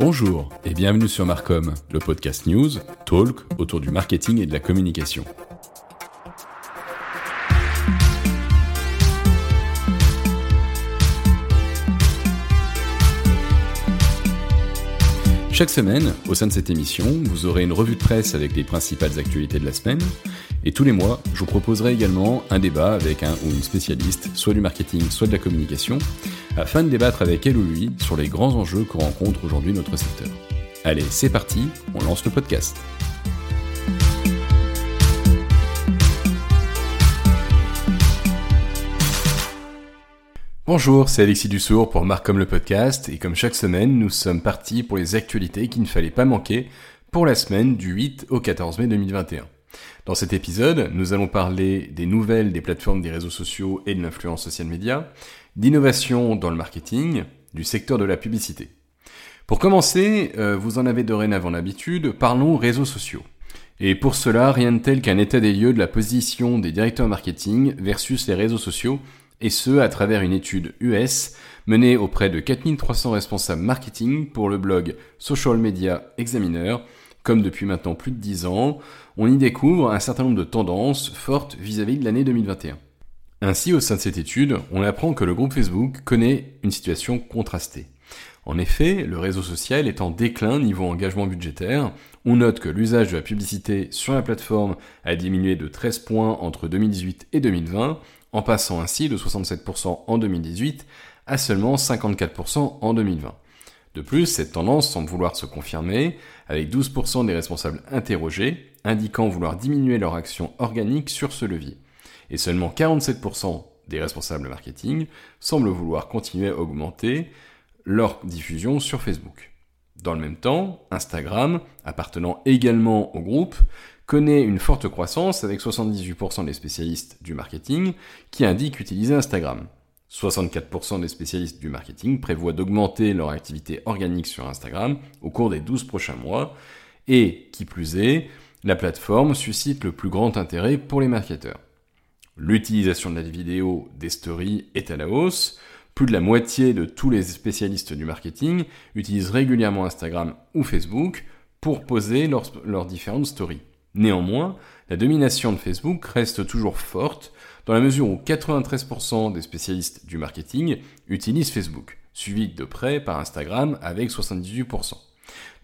Bonjour et bienvenue sur Marcom, le podcast news, talk autour du marketing et de la communication. Chaque semaine, au sein de cette émission, vous aurez une revue de presse avec les principales actualités de la semaine. Et tous les mois, je vous proposerai également un débat avec un ou une spécialiste, soit du marketing, soit de la communication, afin de débattre avec elle ou lui sur les grands enjeux que rencontre aujourd'hui notre secteur. Allez, c'est parti, on lance le podcast. Bonjour, c'est Alexis Dussour pour Marc comme le podcast et comme chaque semaine, nous sommes partis pour les actualités qu'il ne fallait pas manquer pour la semaine du 8 au 14 mai 2021. Dans cet épisode, nous allons parler des nouvelles des plateformes des réseaux sociaux et de l'influence social média, d'innovation dans le marketing, du secteur de la publicité. Pour commencer, euh, vous en avez dorénavant l'habitude, parlons réseaux sociaux. Et pour cela, rien de tel qu'un état des lieux de la position des directeurs marketing versus les réseaux sociaux et ce à travers une étude US menée auprès de 4300 responsables marketing pour le blog Social Media Examiner. Comme depuis maintenant plus de 10 ans, on y découvre un certain nombre de tendances fortes vis-à-vis de l'année 2021. Ainsi, au sein de cette étude, on apprend que le groupe Facebook connaît une situation contrastée. En effet, le réseau social est en déclin niveau engagement budgétaire. On note que l'usage de la publicité sur la plateforme a diminué de 13 points entre 2018 et 2020, en passant ainsi de 67% en 2018 à seulement 54% en 2020. De plus, cette tendance semble vouloir se confirmer, avec 12% des responsables interrogés indiquant vouloir diminuer leur action organique sur ce levier. Et seulement 47% des responsables marketing semblent vouloir continuer à augmenter leur diffusion sur Facebook. Dans le même temps, Instagram, appartenant également au groupe, connaît une forte croissance avec 78% des spécialistes du marketing qui indiquent utiliser Instagram. 64% des spécialistes du marketing prévoient d'augmenter leur activité organique sur Instagram au cours des 12 prochains mois et, qui plus est, la plateforme suscite le plus grand intérêt pour les marketeurs. L'utilisation de la vidéo des stories est à la hausse, plus de la moitié de tous les spécialistes du marketing utilisent régulièrement Instagram ou Facebook pour poser leurs, différentes stories. Néanmoins, la domination de Facebook reste toujours forte dans la mesure où 93% des spécialistes du marketing utilisent Facebook, suivi de près par Instagram avec 78%.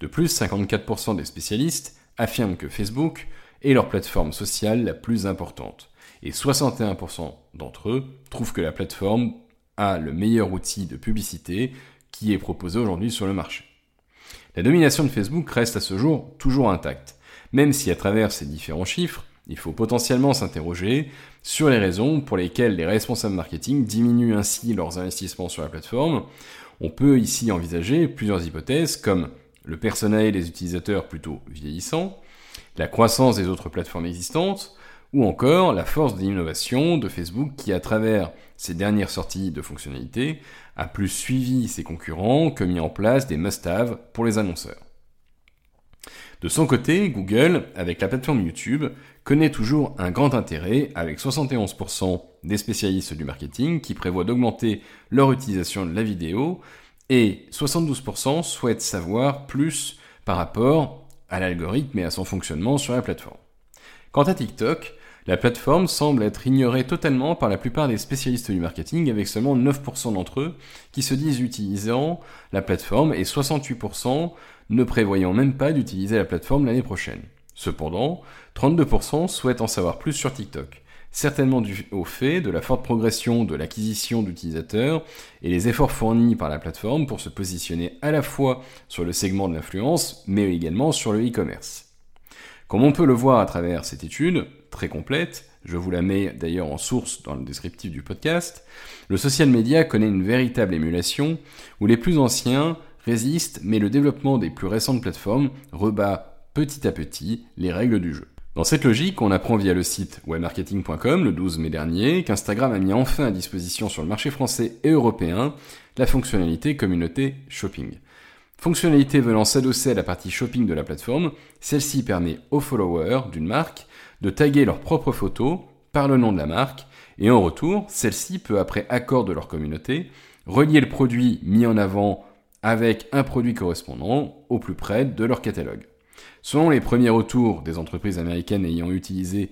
De plus, 54% des spécialistes affirment que Facebook est leur plateforme sociale la plus importante, et 61% d'entre eux trouvent que la plateforme a le meilleur outil de publicité qui est proposé aujourd'hui sur le marché. La domination de Facebook reste à ce jour toujours intacte même si à travers ces différents chiffres, il faut potentiellement s'interroger sur les raisons pour lesquelles les responsables marketing diminuent ainsi leurs investissements sur la plateforme. On peut ici envisager plusieurs hypothèses comme le personnel des utilisateurs plutôt vieillissant, la croissance des autres plateformes existantes, ou encore la force d'innovation de Facebook qui, à travers ses dernières sorties de fonctionnalités, a plus suivi ses concurrents que mis en place des must-have pour les annonceurs. De son côté, Google, avec la plateforme YouTube, connaît toujours un grand intérêt avec 71% des spécialistes du marketing qui prévoient d'augmenter leur utilisation de la vidéo et 72% souhaitent savoir plus par rapport à l'algorithme et à son fonctionnement sur la plateforme. Quant à TikTok, la plateforme semble être ignorée totalement par la plupart des spécialistes du marketing avec seulement 9% d'entre eux qui se disent utilisant la plateforme et 68% ne prévoyant même pas d'utiliser la plateforme l'année prochaine. Cependant, 32% souhaitent en savoir plus sur TikTok, certainement dû au fait de la forte progression de l'acquisition d'utilisateurs et les efforts fournis par la plateforme pour se positionner à la fois sur le segment de l'influence, mais également sur le e-commerce. Comme on peut le voir à travers cette étude, très complète, je vous la mets d'ailleurs en source dans le descriptif du podcast, le social media connaît une véritable émulation où les plus anciens résiste, mais le développement des plus récentes plateformes rebat petit à petit les règles du jeu. Dans cette logique, on apprend via le site webmarketing.com le 12 mai dernier qu'Instagram a mis enfin à disposition sur le marché français et européen la fonctionnalité communauté shopping. Fonctionnalité venant s'adosser à la partie shopping de la plateforme, celle-ci permet aux followers d'une marque de taguer leurs propres photos par le nom de la marque et en retour, celle-ci peut après accord de leur communauté relier le produit mis en avant avec un produit correspondant au plus près de leur catalogue. Selon les premiers retours des entreprises américaines ayant utilisé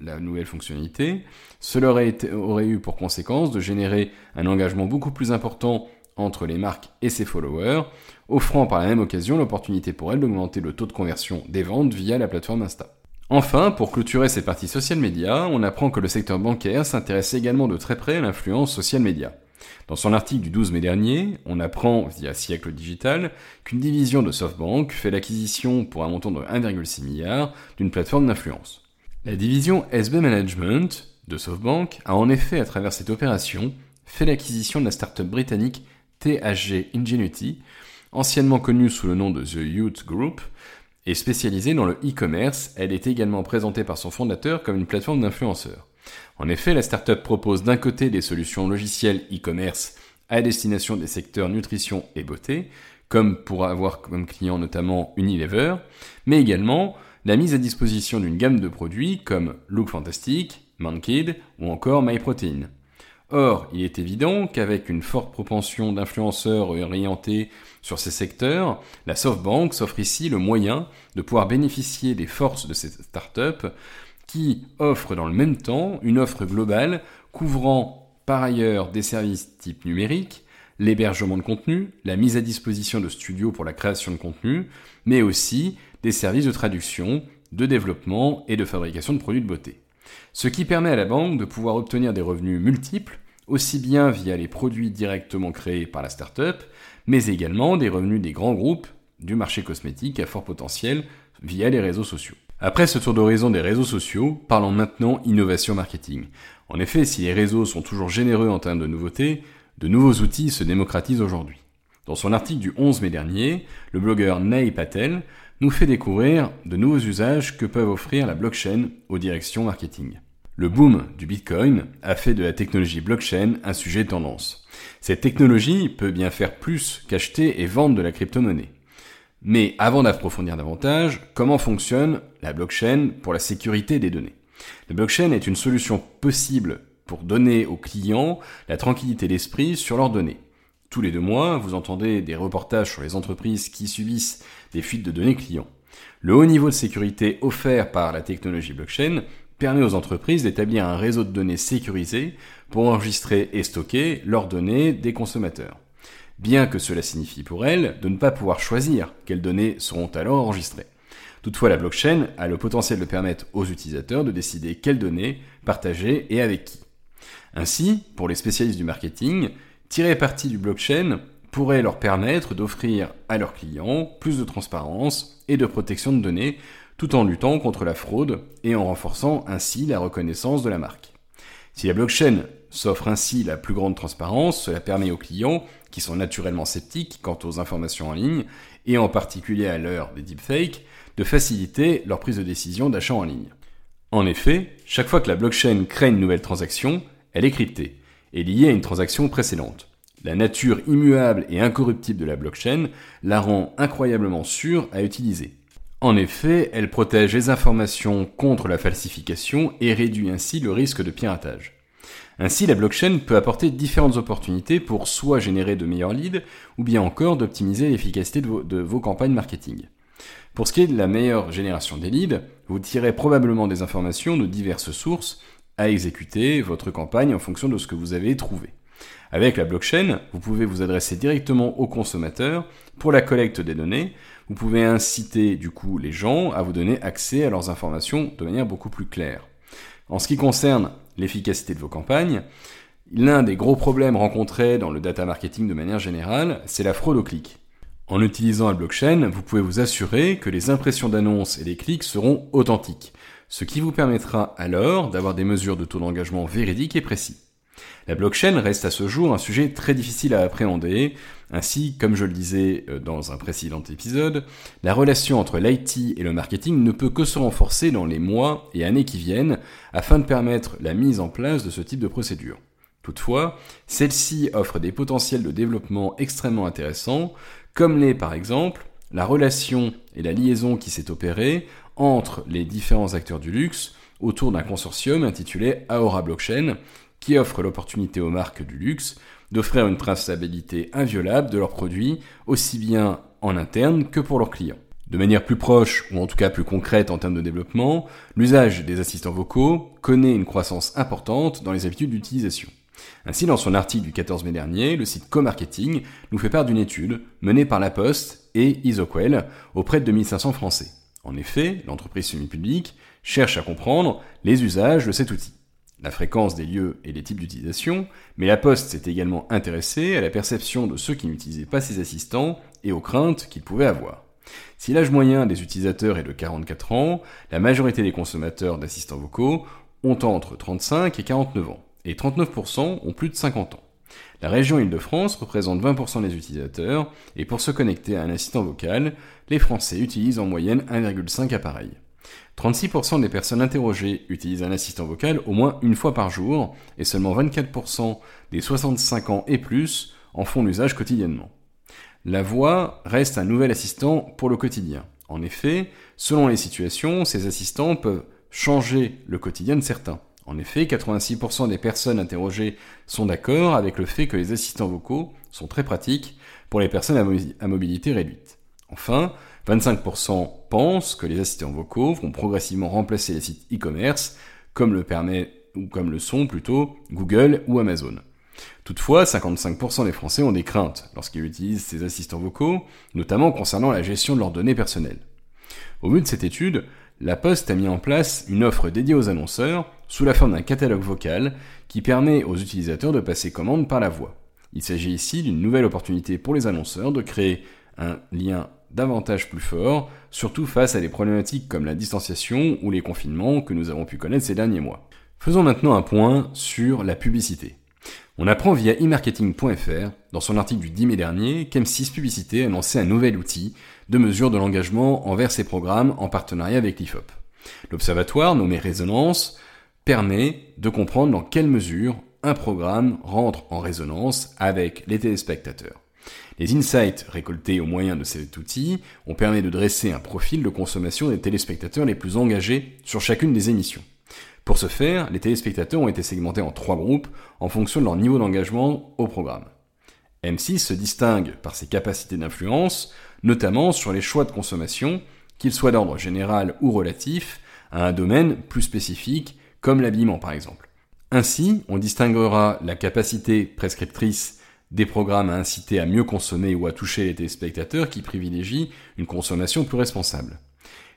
la nouvelle fonctionnalité, cela aurait, eu pour conséquence de générer un engagement beaucoup plus important entre les marques et ses followers, offrant par la même occasion l'opportunité pour elles d'augmenter le taux de conversion des ventes via la plateforme Insta. Enfin, pour clôturer cette partie social media, on apprend que le secteur bancaire s'intéresse également de très près à l'influence social media. Dans son article du 12 mai dernier, on apprend, via Siècle Digital, qu'une division de SoftBank fait l'acquisition pour un montant de 1,6 milliard d'une plateforme d'influence. La division SB Management de SoftBank a en effet, à travers cette opération, fait l'acquisition de la start-up britannique THG Ingenuity, anciennement connue sous le nom de The Youth Group, et spécialisée dans le e-commerce, elle est également présentée par son fondateur comme une plateforme d'influenceurs. En effet, la startup propose d'un côté des solutions logicielles e-commerce à destination des secteurs nutrition et beauté, comme pour avoir comme client notamment Unilever, mais également la mise à disposition d'une gamme de produits comme Look Fantastic, Mankid ou encore MyProtein. Or, il est évident qu'avec une forte propension d'influenceurs orientés sur ces secteurs, la SoftBank s'offre ici le moyen de pouvoir bénéficier des forces de ces startups qui offrent dans le même temps une offre globale couvrant par ailleurs des services type numérique, l'hébergement de contenu, la mise à disposition de studios pour la création de contenu, mais aussi des services de traduction, de développement et de fabrication de produits de beauté ce qui permet à la banque de pouvoir obtenir des revenus multiples, aussi bien via les produits directement créés par la startup, mais également des revenus des grands groupes du marché cosmétique à fort potentiel via les réseaux sociaux. Après ce tour d'horizon des réseaux sociaux, parlons maintenant innovation marketing. En effet, si les réseaux sont toujours généreux en termes de nouveautés, de nouveaux outils se démocratisent aujourd'hui. Dans son article du 11 mai dernier, le blogueur Nay Patel nous fait découvrir de nouveaux usages que peuvent offrir la blockchain aux directions marketing. Le boom du Bitcoin a fait de la technologie blockchain un sujet de tendance. Cette technologie peut bien faire plus qu'acheter et vendre de la crypto-monnaie. Mais avant d'approfondir davantage, comment fonctionne la blockchain pour la sécurité des données? La blockchain est une solution possible pour donner aux clients la tranquillité d'esprit sur leurs données. Tous les deux mois, vous entendez des reportages sur les entreprises qui subissent des fuites de données clients. Le haut niveau de sécurité offert par la technologie blockchain permet aux entreprises d'établir un réseau de données sécurisé pour enregistrer et stocker leurs données des consommateurs. Bien que cela signifie pour elles de ne pas pouvoir choisir quelles données seront alors enregistrées. Toutefois, la blockchain a le potentiel de permettre aux utilisateurs de décider quelles données partager et avec qui. Ainsi, pour les spécialistes du marketing, Tirer parti du blockchain pourrait leur permettre d'offrir à leurs clients plus de transparence et de protection de données tout en luttant contre la fraude et en renforçant ainsi la reconnaissance de la marque. Si la blockchain s'offre ainsi la plus grande transparence, cela permet aux clients, qui sont naturellement sceptiques quant aux informations en ligne, et en particulier à l'heure des deepfakes, de faciliter leur prise de décision d'achat en ligne. En effet, chaque fois que la blockchain crée une nouvelle transaction, elle est cryptée est liée à une transaction précédente. La nature immuable et incorruptible de la blockchain la rend incroyablement sûre à utiliser. En effet, elle protège les informations contre la falsification et réduit ainsi le risque de piratage. Ainsi, la blockchain peut apporter différentes opportunités pour soit générer de meilleurs leads, ou bien encore d'optimiser l'efficacité de, vos, campagnes marketing. Pour ce qui est de la meilleure génération des leads, vous tirez probablement des informations de diverses sources à exécuter votre campagne en fonction de ce que vous avez trouvé. Avec la blockchain, vous pouvez vous adresser directement aux consommateurs pour la collecte des données. Vous pouvez inciter du coup les gens à vous donner accès à leurs informations de manière beaucoup plus claire. En ce qui concerne l'efficacité de vos campagnes, l'un des gros problèmes rencontrés dans le data marketing de manière générale, c'est la fraude au clic. En utilisant la blockchain, vous pouvez vous assurer que les impressions d'annonces et les clics seront authentiques ce qui vous permettra alors d'avoir des mesures de taux d'engagement véridiques et précis. La blockchain reste à ce jour un sujet très difficile à appréhender, ainsi, comme je le disais euh, dans un précédent épisode, la relation entre l'IT et le marketing ne peut que se renforcer dans les mois et années qui viennent afin de permettre la mise en place de ce type de procédure. Toutefois, celle-ci offre des potentiels de développement extrêmement intéressants, comme l'est par exemple la relation et la liaison qui s'est opérée entre les différents acteurs du luxe autour d'un consortium intitulé Aora Blockchain qui offre l'opportunité aux marques du luxe d'offrir une traçabilité inviolable de leurs produits, aussi bien en interne que pour leurs clients. De manière plus proche, ou en tout cas plus concrète en termes de développement, l'usage des assistants vocaux connaît une croissance importante dans les habitudes d'utilisation. Ainsi, dans son article du 14 mai dernier, le site Comarketing nous fait part d'une étude menée par La Poste et Isoquel auprès de 2500 Français. En effet, l'entreprise semi-publique cherche à comprendre les usages de cet outil, la fréquence des lieux et les types d'utilisation, mais La Poste s'est également intéressée à la perception de ceux qui n'utilisaient pas ces assistants et aux craintes qu'ils pouvaient avoir. Si l'âge moyen des utilisateurs est de 44 ans, la majorité des consommateurs d'assistants vocaux ont entre 35 et 49 ans, et 39% ont plus de 50 ans. La région Île-de-France représente 20% des utilisateurs, et pour se connecter à un assistant vocal, les Français utilisent en moyenne 1,5 appareils. 36% des personnes interrogées utilisent un assistant vocal au moins une fois par jour, et seulement 24% des 65 ans et plus en font l'usage quotidiennement. La voix reste un nouvel assistant pour le quotidien. En effet, selon les situations, ces assistants peuvent changer le quotidien de certains. En effet, 86% des personnes interrogées sont d'accord avec le fait que les assistants vocaux sont très pratiques pour les personnes à mobilité réduite. Enfin, 25% pensent que les assistants vocaux vont progressivement remplacer les sites e-commerce, comme le permet ou comme le sont plutôt Google ou Amazon. Toutefois, 55% des Français ont des craintes lorsqu'ils utilisent ces assistants vocaux, notamment concernant la gestion de leurs données personnelles. Au vu de cette étude, la Poste a mis en place une offre dédiée aux annonceurs sous la forme d'un catalogue vocal qui permet aux utilisateurs de passer commande par la voix. Il s'agit ici d'une nouvelle opportunité pour les annonceurs de créer un lien davantage plus fort, surtout face à des problématiques comme la distanciation ou les confinements que nous avons pu connaître ces derniers mois. Faisons maintenant un point sur la publicité. On apprend via eMarketing.fr, dans son article du 10 mai dernier, qu'M6 Publicité a lancé un nouvel outil de mesure de l'engagement envers ses programmes en partenariat avec l'IFOP. L'observatoire, nommé Résonance, permet de comprendre dans quelle mesure un programme rentre en résonance avec les téléspectateurs. Les insights récoltés au moyen de cet outil ont permis de dresser un profil de consommation des téléspectateurs les plus engagés sur chacune des émissions. Pour ce faire, les téléspectateurs ont été segmentés en trois groupes en fonction de leur niveau d'engagement au programme. M6 se distingue par ses capacités d'influence, notamment sur les choix de consommation, qu'ils soient d'ordre général ou relatif, à un domaine plus spécifique, comme l'habillement par exemple. Ainsi, on distinguera la capacité prescriptrice des programmes à inciter à mieux consommer ou à toucher les téléspectateurs qui privilégient une consommation plus responsable.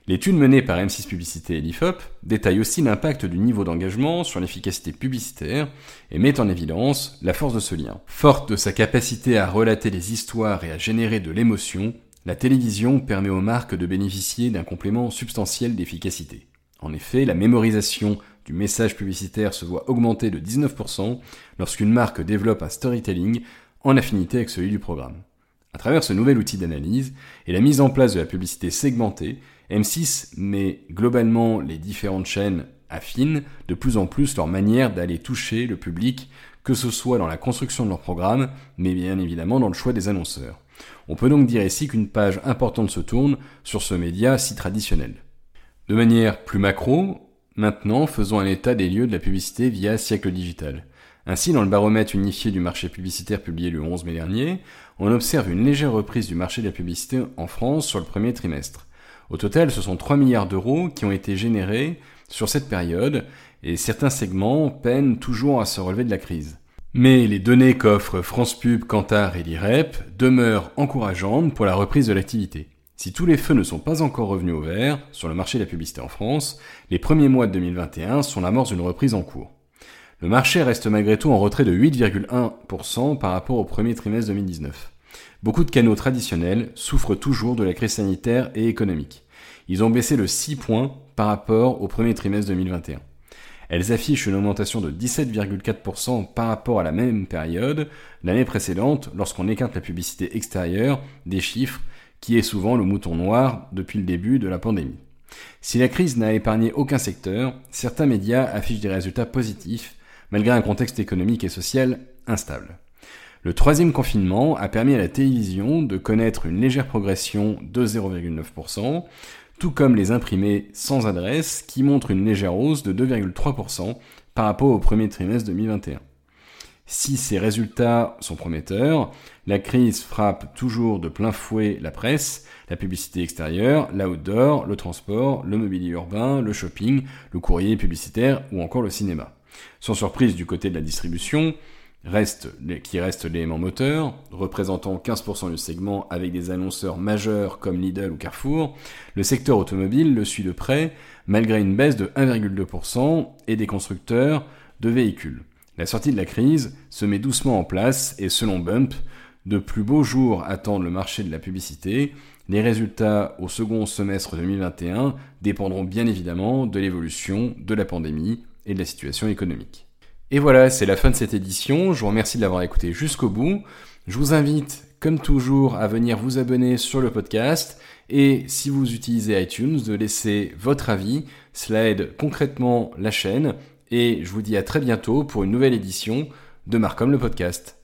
L'étude menée par M6 Publicité et l'IFOP détaille aussi l'impact du niveau d'engagement sur l'efficacité publicitaire et met en évidence la force de ce lien. Forte de sa capacité à relater les histoires et à générer de l'émotion, la télévision permet aux marques de bénéficier d'un complément substantiel d'efficacité. En effet, la mémorisation du message publicitaire se voit augmenter de 19% lorsqu'une marque développe un storytelling en affinité avec celui du programme. À travers ce nouvel outil d'analyse et la mise en place de la publicité segmentée, M6 met globalement les différentes chaînes affinent de plus en plus leur manière d'aller toucher le public, que ce soit dans la construction de leur programme, mais bien évidemment dans le choix des annonceurs. On peut donc dire ici qu'une page importante se tourne sur ce média si traditionnel. De manière plus macro, maintenant faisons un état des lieux de la publicité via siècle digital. Ainsi, dans le baromètre unifié du marché publicitaire publié le 11 mai dernier, on observe une légère reprise du marché de la publicité en France sur le premier trimestre. Au total, ce sont 3 milliards d'euros qui ont été générés sur cette période, et certains segments peinent toujours à se relever de la crise. Mais les données qu'offrent France Pub, Kantar et l'IREP demeurent encourageantes pour la reprise de l'activité. Si tous les feux ne sont pas encore revenus au vert sur le marché de la publicité en France, les premiers mois de 2021 sont l'amorce d'une reprise en cours. Le marché reste malgré tout en retrait de 8,1% par rapport au premier trimestre 2019. Beaucoup de canaux traditionnels souffrent toujours de la crise sanitaire et économique. Ils ont baissé de 6 points par rapport au premier trimestre 2021. Elles affichent une augmentation de 17,4% par rapport à la même période l'année précédente lorsqu'on écarte la publicité extérieure des chiffres qui est souvent le mouton noir depuis le début de la pandémie. Si la crise n'a épargné aucun secteur, certains médias affichent des résultats positifs malgré un contexte économique et social instable. Le troisième confinement a permis à la télévision de connaître une légère progression de 0,9%, tout comme les imprimés sans adresse qui montrent une légère hausse de 2,3% par rapport au premier trimestre 2021. Si ces résultats sont prometteurs, la crise frappe toujours de plein fouet la presse, la publicité extérieure, l'outdoor, le transport, le mobilier urbain, le shopping, le courrier publicitaire ou encore le cinéma. Sans surprise du côté de la distribution, reste, qui reste l'élément moteur, représentant 15% du segment avec des annonceurs majeurs comme Lidl ou Carrefour, le secteur automobile le suit de près, malgré une baisse de 1,2% et des constructeurs de véhicules. La sortie de la crise se met doucement en place et selon Bump, de plus beaux jours attendent le marché de la publicité. Les résultats au second semestre 2021 dépendront bien évidemment de l'évolution de la pandémie et de la situation économique. Et voilà, c'est la fin de cette édition. Je vous remercie de l'avoir écouté jusqu'au bout. Je vous invite, comme toujours, à venir vous abonner sur le podcast et si vous utilisez iTunes, de laisser votre avis. Cela aide concrètement la chaîne et je vous dis à très bientôt pour une nouvelle édition de Marcom le podcast.